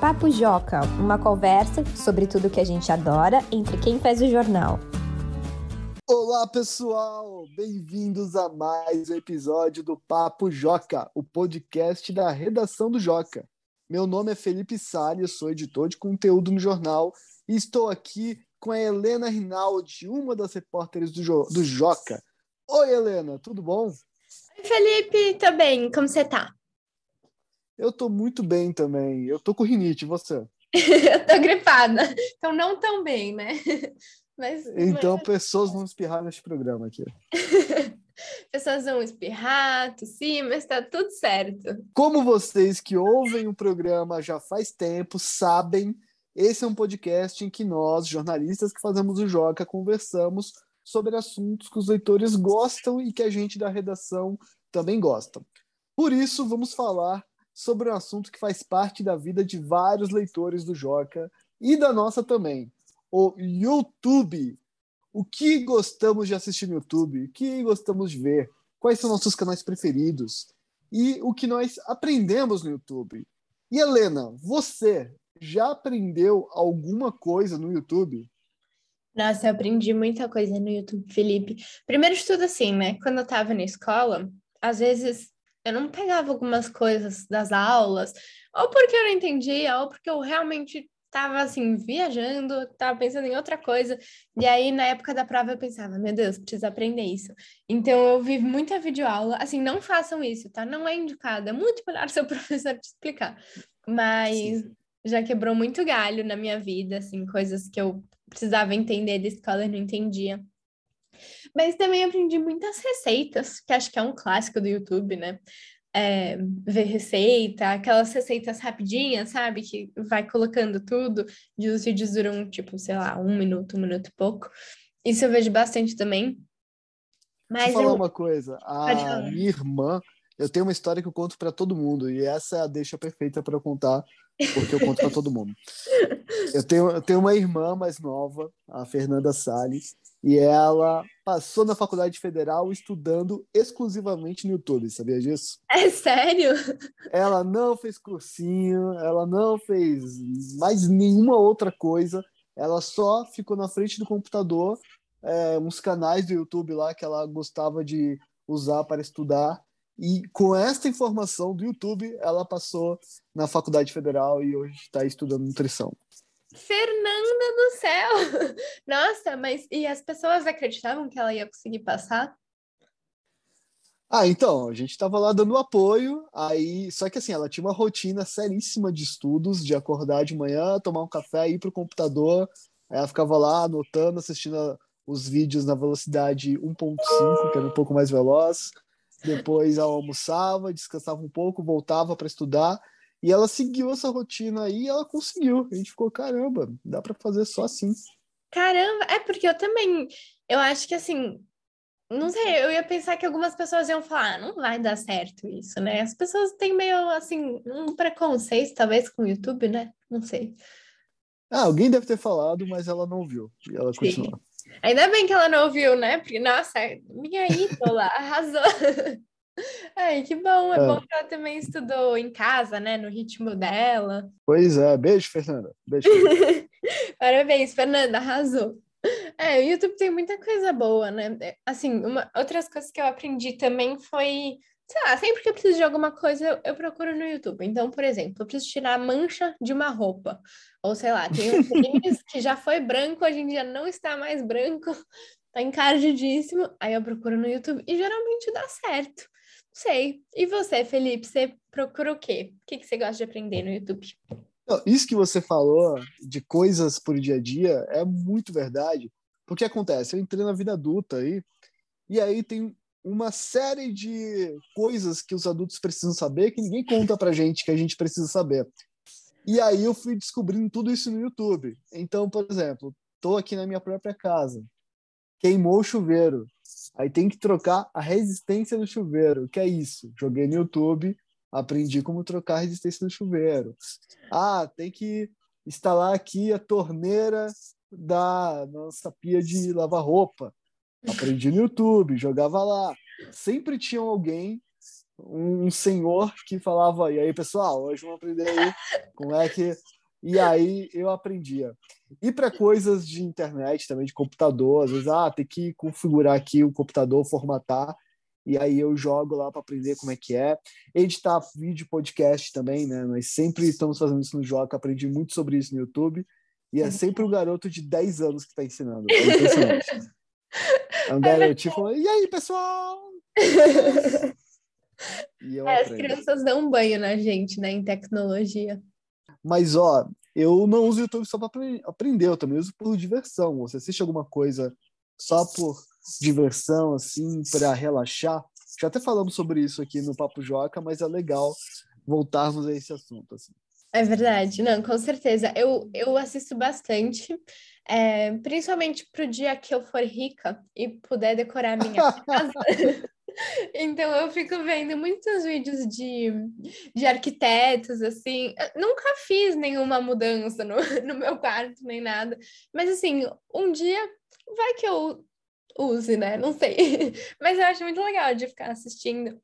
Papo Joca, uma conversa sobre tudo que a gente adora entre quem faz o jornal. Olá, pessoal! Bem-vindos a mais um episódio do Papo Joca, o podcast da redação do Joca. Meu nome é Felipe Salles, sou editor de conteúdo no jornal e estou aqui com a Helena Rinaldi, uma das repórteres do, jo do Joca. Oi, Helena, tudo bom? Oi, Felipe, tô bem, como você tá? Eu tô muito bem também. Eu tô com rinite, você? eu tô gripada. Então não tão bem, né? Mas, então mas... pessoas vão espirrar neste programa aqui. pessoas vão espirrar, tossir, mas tá tudo certo. Como vocês que ouvem o programa já faz tempo sabem, esse é um podcast em que nós, jornalistas que fazemos o Joca, conversamos sobre assuntos que os leitores gostam e que a gente da redação também gosta. Por isso, vamos falar sobre um assunto que faz parte da vida de vários leitores do Joca e da nossa também, o YouTube. O que gostamos de assistir no YouTube? O que gostamos de ver? Quais são nossos canais preferidos? E o que nós aprendemos no YouTube? E Helena, você já aprendeu alguma coisa no YouTube? Nossa, eu aprendi muita coisa no YouTube, Felipe. Primeiro de tudo, assim, né? Quando eu tava na escola, às vezes eu não pegava algumas coisas das aulas, ou porque eu não entendia, ou porque eu realmente estava assim, viajando, estava pensando em outra coisa. E aí, na época da prova, eu pensava, meu Deus, preciso aprender isso. Então, eu vi muita videoaula. Assim, não façam isso, tá? Não é indicado. É muito melhor seu professor te explicar. Mas Sim. já quebrou muito galho na minha vida, assim, coisas que eu precisava entender da escola e não entendia. Mas também aprendi muitas receitas, que acho que é um clássico do YouTube, né? É, ver receita, aquelas receitas rapidinhas, sabe? Que vai colocando tudo, e os vídeos duram, tipo, sei lá, um minuto, um minuto e pouco. Isso eu vejo bastante também. Mas Deixa eu falar eu... uma coisa. A minha irmã, eu tenho uma história que eu conto para todo mundo, e essa é a deixa perfeita para eu contar, porque eu conto para todo mundo. Eu tenho, eu tenho uma irmã mais nova, a Fernanda Salles, e ela passou na faculdade federal estudando exclusivamente no YouTube, sabia disso? É sério? Ela não fez cursinho, ela não fez mais nenhuma outra coisa, ela só ficou na frente do computador, é, uns canais do YouTube lá que ela gostava de usar para estudar. E com esta informação do YouTube, ela passou na faculdade federal e hoje está estudando nutrição. Fernanda do céu! Nossa, mas e as pessoas acreditavam que ela ia conseguir passar? Ah, então, a gente estava lá dando apoio, aí, só que assim, ela tinha uma rotina seríssima de estudos, de acordar de manhã, tomar um café, ir pro computador, aí ela ficava lá anotando, assistindo os vídeos na velocidade 1.5, que era um pouco mais veloz, depois ela almoçava, descansava um pouco, voltava para estudar, e ela seguiu essa rotina aí e ela conseguiu. A gente ficou, caramba, dá para fazer só assim. Caramba, é porque eu também, eu acho que assim, não sei, eu ia pensar que algumas pessoas iam falar, ah, não vai dar certo isso, né? As pessoas têm meio assim, um preconceito, talvez, com o YouTube, né? Não sei. Ah, alguém deve ter falado, mas ela não viu. E ela Sim. continuou. Ainda bem que ela não ouviu, né? Porque, nossa, minha ídola arrasou. Ai, que bom, é, é, bom que ela também estudou em casa, né, no ritmo dela. Pois é, beijo, Fernanda. Beijo. Parabéns, Fernanda, arrasou. É, o YouTube tem muita coisa boa, né? É, assim, uma, outras coisas que eu aprendi também foi, sei lá, sempre que eu preciso de alguma coisa, eu, eu procuro no YouTube. Então, por exemplo, eu preciso tirar a mancha de uma roupa. Ou sei lá, tem um tênis que já foi branco, hoje em dia não está mais branco, tá encardidíssimo. Aí eu procuro no YouTube e geralmente dá certo. Sei. E você, Felipe, você procura o quê? O que, que você gosta de aprender no YouTube? Isso que você falou de coisas por dia a dia é muito verdade. Porque acontece, eu entrei na vida adulta aí, e aí tem uma série de coisas que os adultos precisam saber que ninguém conta pra gente que a gente precisa saber. E aí eu fui descobrindo tudo isso no YouTube. Então, por exemplo, tô aqui na minha própria casa. Queimou o chuveiro. Aí tem que trocar a resistência do chuveiro. que é isso? Joguei no YouTube, aprendi como trocar a resistência do chuveiro. Ah, tem que instalar aqui a torneira da nossa pia de lavar roupa. Aprendi no YouTube, jogava lá. Sempre tinha alguém um senhor que falava, e aí, pessoal, hoje vamos aprender aí como é que. E aí eu aprendia. E para coisas de internet também, de computador, às vezes, ah, tem que configurar aqui o computador, formatar, e aí eu jogo lá para aprender como é que é. Editar vídeo, podcast também, né? Nós sempre estamos fazendo isso no Joca, aprendi muito sobre isso no YouTube. E é sempre um garoto de 10 anos que está ensinando. É impressionante. É um garotinho falando, e aí, pessoal? é, as crianças dão um banho na gente, né, em tecnologia. Mas, ó, eu não uso o YouTube só para aprender, eu também uso por diversão. Você assiste alguma coisa só por diversão, assim, para relaxar? Já até falamos sobre isso aqui no Papo Joca, mas é legal voltarmos a esse assunto, assim. É verdade, não, com certeza. Eu, eu assisto bastante, é, principalmente para o dia que eu for rica e puder decorar minha casa. Então eu fico vendo muitos vídeos de, de arquitetos, assim. Eu nunca fiz nenhuma mudança no, no meu quarto, nem nada. Mas assim, um dia vai que eu use, né? Não sei. Mas eu acho muito legal de ficar assistindo.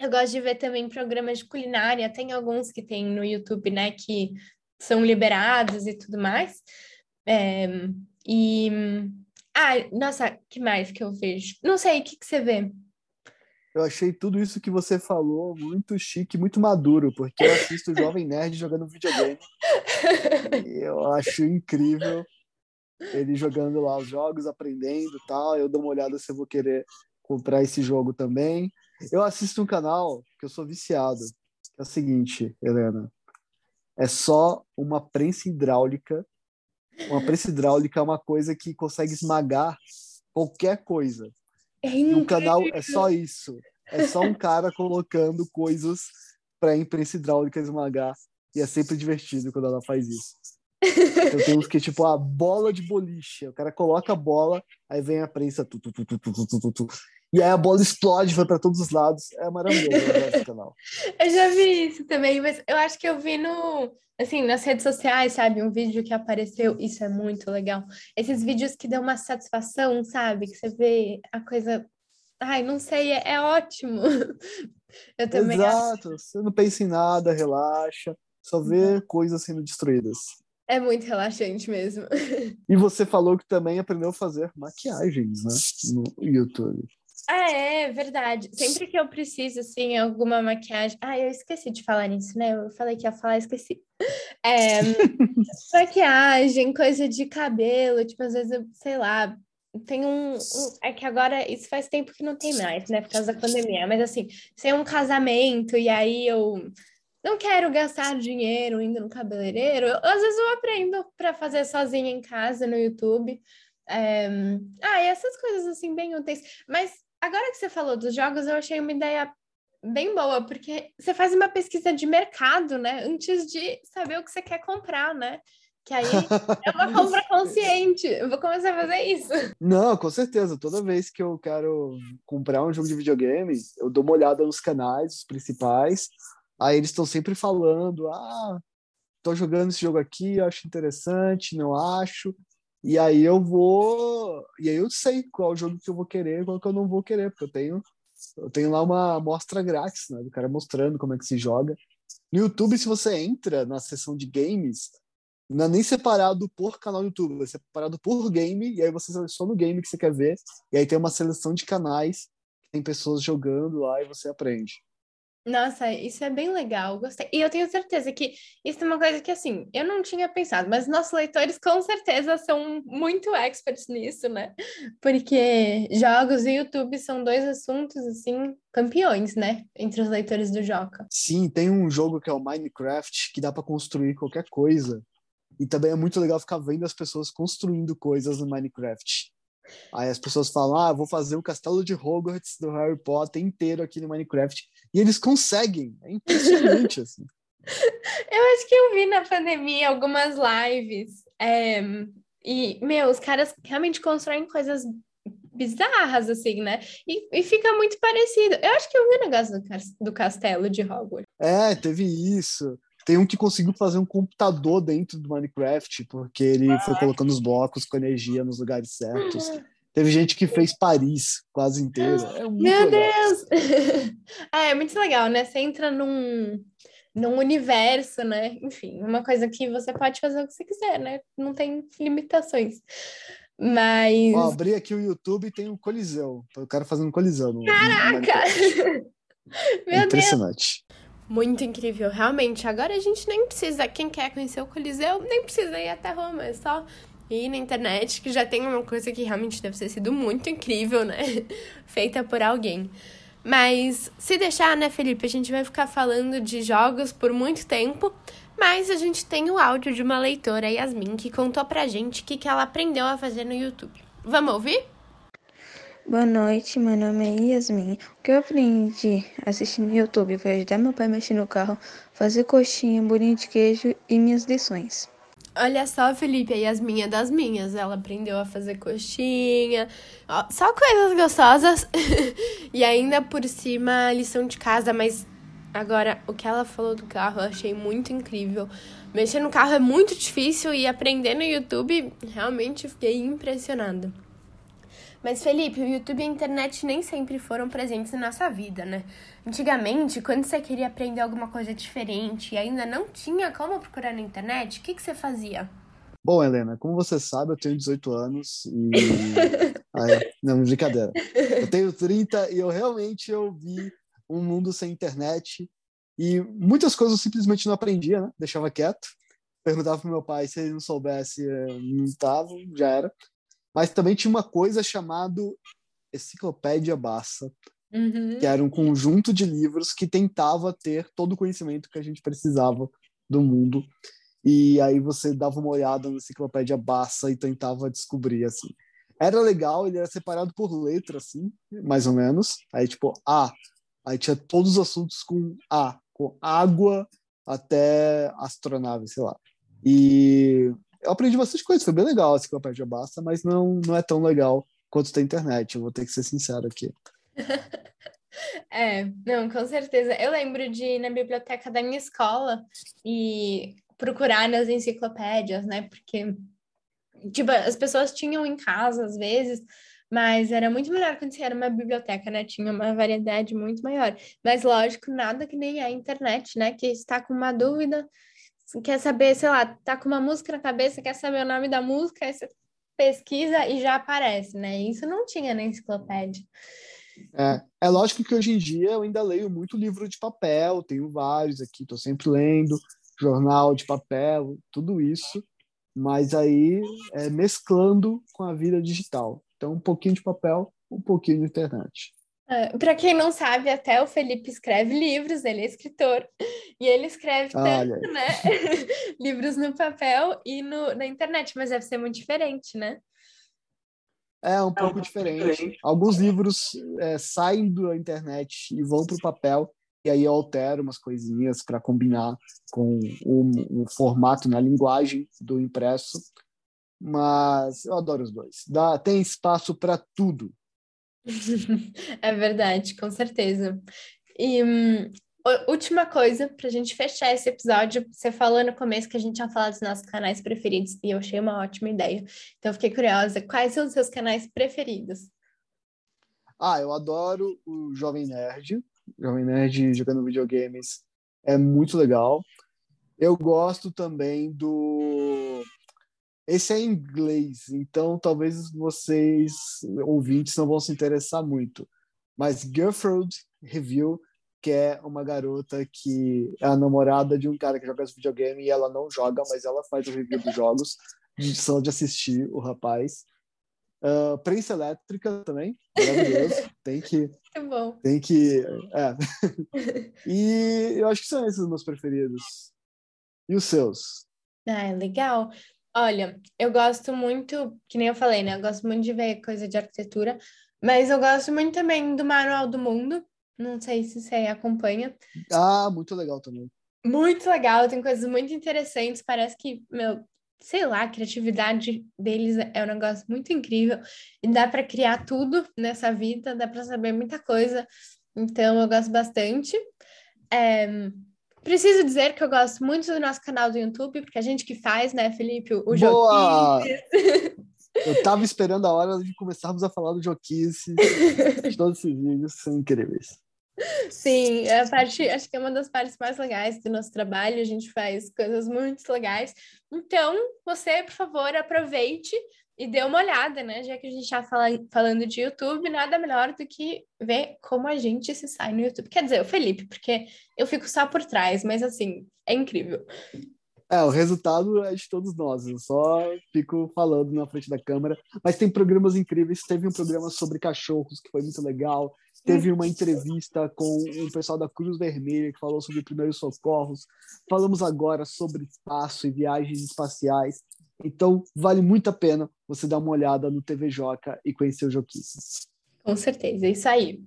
Eu gosto de ver também programas de culinária. Tem alguns que tem no YouTube, né? Que são liberados e tudo mais. É, e. Ah, nossa, que mais que eu vejo? Não sei, o que, que você vê? Eu achei tudo isso que você falou muito chique, muito maduro, porque eu assisto o Jovem Nerd jogando videogame. Eu acho incrível ele jogando lá os jogos, aprendendo tal. Eu dou uma olhada se eu vou querer comprar esse jogo também. Eu assisto um canal que eu sou viciado. É o seguinte, Helena. É só uma prensa hidráulica. Uma prensa hidráulica é uma coisa que consegue esmagar qualquer coisa. É e o canal é só isso. É só um cara colocando coisas para imprensa hidráulica esmagar. E é sempre divertido quando ela faz isso. Então tem uns que, tipo, a bola de boliche. O cara coloca a bola, aí vem a prensa. Tu, tu, tu, e aí a bola explode, vai para todos os lados. É maravilhoso esse canal. Eu já vi isso também, mas eu acho que eu vi no, assim, nas redes sociais, sabe? Um vídeo que apareceu, isso é muito legal. Esses vídeos que dão uma satisfação, sabe? Que você vê a coisa. Ai, não sei, é, é ótimo. Eu também Exato, acho. você não pensa em nada, relaxa, só vê uhum. coisas sendo destruídas. É muito relaxante mesmo. E você falou que também aprendeu a fazer maquiagens, né? No YouTube. Ah, é verdade. Sempre que eu preciso, assim, alguma maquiagem. Ah, eu esqueci de falar nisso, né? Eu falei que ia falar, esqueci. É, maquiagem, coisa de cabelo, tipo, às vezes, eu, sei lá, tem um, um, É que agora isso faz tempo que não tem mais, né? Por causa da pandemia. Mas assim, tem um casamento e aí eu não quero gastar dinheiro indo no cabeleireiro, eu, às vezes eu aprendo para fazer sozinha em casa no YouTube. É... Ah, e essas coisas assim, bem úteis. Mas agora que você falou dos jogos, eu achei uma ideia bem boa, porque você faz uma pesquisa de mercado, né? Antes de saber o que você quer comprar, né? Que aí é uma compra consciente. Eu vou começar a fazer isso. Não, com certeza. Toda vez que eu quero comprar um jogo de videogame, eu dou uma olhada nos canais os principais. Aí eles estão sempre falando: ah, tô jogando esse jogo aqui, acho interessante, não acho. E aí eu vou. E aí eu sei qual jogo que eu vou querer e qual que eu não vou querer, porque eu tenho, eu tenho lá uma amostra grátis, né? Do cara mostrando como é que se joga. No YouTube, se você entra na seção de games, não é nem separado por canal YouTube, é separado por game, e aí você seleciona o game que você quer ver, e aí tem uma seleção de canais, tem pessoas jogando lá e você aprende. Nossa, isso é bem legal, gostei. E eu tenho certeza que isso é uma coisa que, assim, eu não tinha pensado, mas nossos leitores com certeza são muito experts nisso, né? Porque jogos e YouTube são dois assuntos, assim, campeões, né? Entre os leitores do Joca. Sim, tem um jogo que é o Minecraft, que dá para construir qualquer coisa. E também é muito legal ficar vendo as pessoas construindo coisas no Minecraft. Aí as pessoas falam: ah, vou fazer o castelo de Hogwarts do Harry Potter inteiro aqui no Minecraft. E eles conseguem. É impressionante, assim. Eu acho que eu vi na pandemia algumas lives. É, e, meu, os caras realmente constroem coisas bizarras, assim, né? E, e, fica muito parecido. Eu acho que eu vi o negócio do, do castelo de Hogwarts. É, teve isso. Tem um que conseguiu fazer um computador dentro do Minecraft, porque ele foi colocando os blocos com energia nos lugares certos. Teve gente que fez Paris quase inteira. É muito Meu legal. Deus! é, é muito legal, né? Você entra num, num universo, né? Enfim, uma coisa que você pode fazer o que você quiser, né? Não tem limitações. Mas. Ó, abri aqui o YouTube e tem um Coliseu. O cara fazendo Coliseu. No, Caraca! é impressionante. Deus. Muito incrível, realmente. Agora a gente nem precisa, quem quer conhecer o Coliseu, nem precisa ir até Roma, é só ir na internet, que já tem uma coisa que realmente deve ter sido muito incrível, né? Feita por alguém. Mas se deixar, né, Felipe, a gente vai ficar falando de jogos por muito tempo. Mas a gente tem o áudio de uma leitora, Yasmin, que contou pra gente o que, que ela aprendeu a fazer no YouTube. Vamos ouvir? Boa noite, meu nome é Yasmin. O que eu aprendi assistindo no YouTube foi ajudar meu pai a mexer no carro, fazer coxinha, bolinho de queijo e minhas lições. Olha só, Felipe, a Yasmin é das minhas. Ela aprendeu a fazer coxinha, só coisas gostosas. e ainda por cima, lição de casa. Mas agora, o que ela falou do carro eu achei muito incrível. Mexer no carro é muito difícil e aprender no YouTube, realmente fiquei impressionada. Mas, Felipe, o YouTube e a internet nem sempre foram presentes na nossa vida, né? Antigamente, quando você queria aprender alguma coisa diferente e ainda não tinha como procurar na internet, o que, que você fazia? Bom, Helena, como você sabe, eu tenho 18 anos e. Ai, não, brincadeira. Eu tenho 30 e eu realmente eu vi um mundo sem internet e muitas coisas eu simplesmente não aprendia, né? Deixava quieto. Perguntava pro meu pai se ele não soubesse, não estava, já era. Mas também tinha uma coisa chamada Enciclopédia Bassa, uhum. que era um conjunto de livros que tentava ter todo o conhecimento que a gente precisava do mundo. E aí você dava uma olhada na Enciclopédia Bassa e tentava descobrir, assim. Era legal, ele era separado por letra, assim, mais ou menos. Aí, tipo, A. Aí tinha todos os assuntos com A, com água até astronave, sei lá. E eu aprendi bastante coisa, foi bem legal a enciclopédia basta, mas não, não é tão legal quanto da internet, eu vou ter que ser sincero aqui. é, não, com certeza. Eu lembro de ir na biblioteca da minha escola e procurar nas enciclopédias, né? Porque, tipo, as pessoas tinham em casa às vezes, mas era muito melhor quando você era uma biblioteca, né? Tinha uma variedade muito maior. Mas, lógico, nada que nem a internet, né? Que está com uma dúvida, quer saber, sei lá, tá com uma música na cabeça, quer saber o nome da música, aí você pesquisa e já aparece, né? Isso não tinha na enciclopédia. É, é lógico que hoje em dia eu ainda leio muito livro de papel, tenho vários aqui, estou sempre lendo, jornal de papel, tudo isso, mas aí é, mesclando com a vida digital. Então, um pouquinho de papel, um pouquinho de internet. Uh, Para quem não sabe, até o Felipe escreve livros, ele é escritor, e ele escreve tanto, né? livros no papel e no, na internet, mas deve ser muito diferente, né? É um pouco, é um diferente. diferente. Alguns livros é, saem da internet e vão para o papel, e aí eu altero umas coisinhas para combinar com o, o, formato na linguagem do impresso. Mas eu adoro os dois. Dá, tem espaço para tudo é verdade, com certeza. E hum, última coisa, para a gente fechar esse episódio, você falou no começo que a gente tinha falado dos nossos canais preferidos, e eu achei uma ótima ideia. Então, fiquei curiosa, quais são os seus canais preferidos? Ah, eu adoro o Jovem Nerd. Jovem Nerd jogando videogames é muito legal. Eu gosto também do esse é em inglês, então talvez vocês, ouvintes, não vão se interessar muito. Mas Girlfriend Review, que é uma garota que é a namorada de um cara que joga videogame e ela não joga, mas ela faz o review dos jogos, só de assistir o rapaz. Uh, Prensa Elétrica também, maravilhoso. tem que. Muito bom. Tem que. É. e eu acho que são esses os meus preferidos. E os seus? Ah, é legal. Olha, eu gosto muito, que nem eu falei, né? Eu gosto muito de ver coisa de arquitetura, mas eu gosto muito também do Manual do Mundo. Não sei se você acompanha. Ah, muito legal também. Muito legal, tem coisas muito interessantes. Parece que, meu, sei lá, a criatividade deles é um negócio muito incrível e dá para criar tudo nessa vida, dá para saber muita coisa. Então, eu gosto bastante. É, Preciso dizer que eu gosto muito do nosso canal do YouTube, porque a gente que faz, né, Felipe, o jogo. Eu tava esperando a hora de começarmos a falar do Joquice. Todos esses vídeos são incríveis. Sim, a parte, acho que é uma das partes mais legais do nosso trabalho. A gente faz coisas muito legais. Então, você, por favor, aproveite e dê uma olhada, né? Já que a gente está falando de YouTube, nada melhor do que ver como a gente se sai no YouTube. Quer dizer, o Felipe, porque eu fico só por trás, mas assim, é incrível. É, o resultado é de todos nós. Eu só fico falando na frente da câmera. Mas tem programas incríveis. Teve um programa sobre cachorros que foi muito legal. Teve uma entrevista com o pessoal da Cruz Vermelha que falou sobre primeiros socorros. Falamos agora sobre espaço e viagens espaciais. Então, vale muito a pena você dar uma olhada no TV Joca e conhecer o Joquice. Com certeza, é isso aí.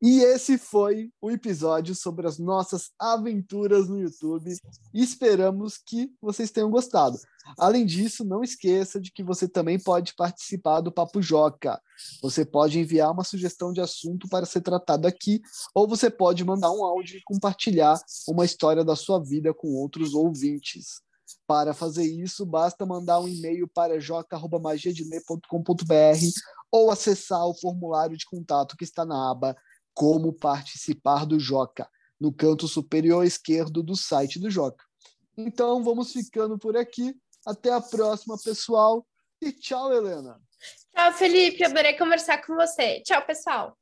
E esse foi o episódio sobre as nossas aventuras no YouTube. Esperamos que vocês tenham gostado. Além disso, não esqueça de que você também pode participar do Papo Joca. Você pode enviar uma sugestão de assunto para ser tratado aqui, ou você pode mandar um áudio e compartilhar uma história da sua vida com outros ouvintes. Para fazer isso, basta mandar um e-mail para joca.magiadeler.com.br ou acessar o formulário de contato que está na aba como participar do Joca, no canto superior esquerdo do site do Joca. Então vamos ficando por aqui. Até a próxima, pessoal. E tchau, Helena. Tchau, Felipe. Adorei conversar com você. Tchau, pessoal.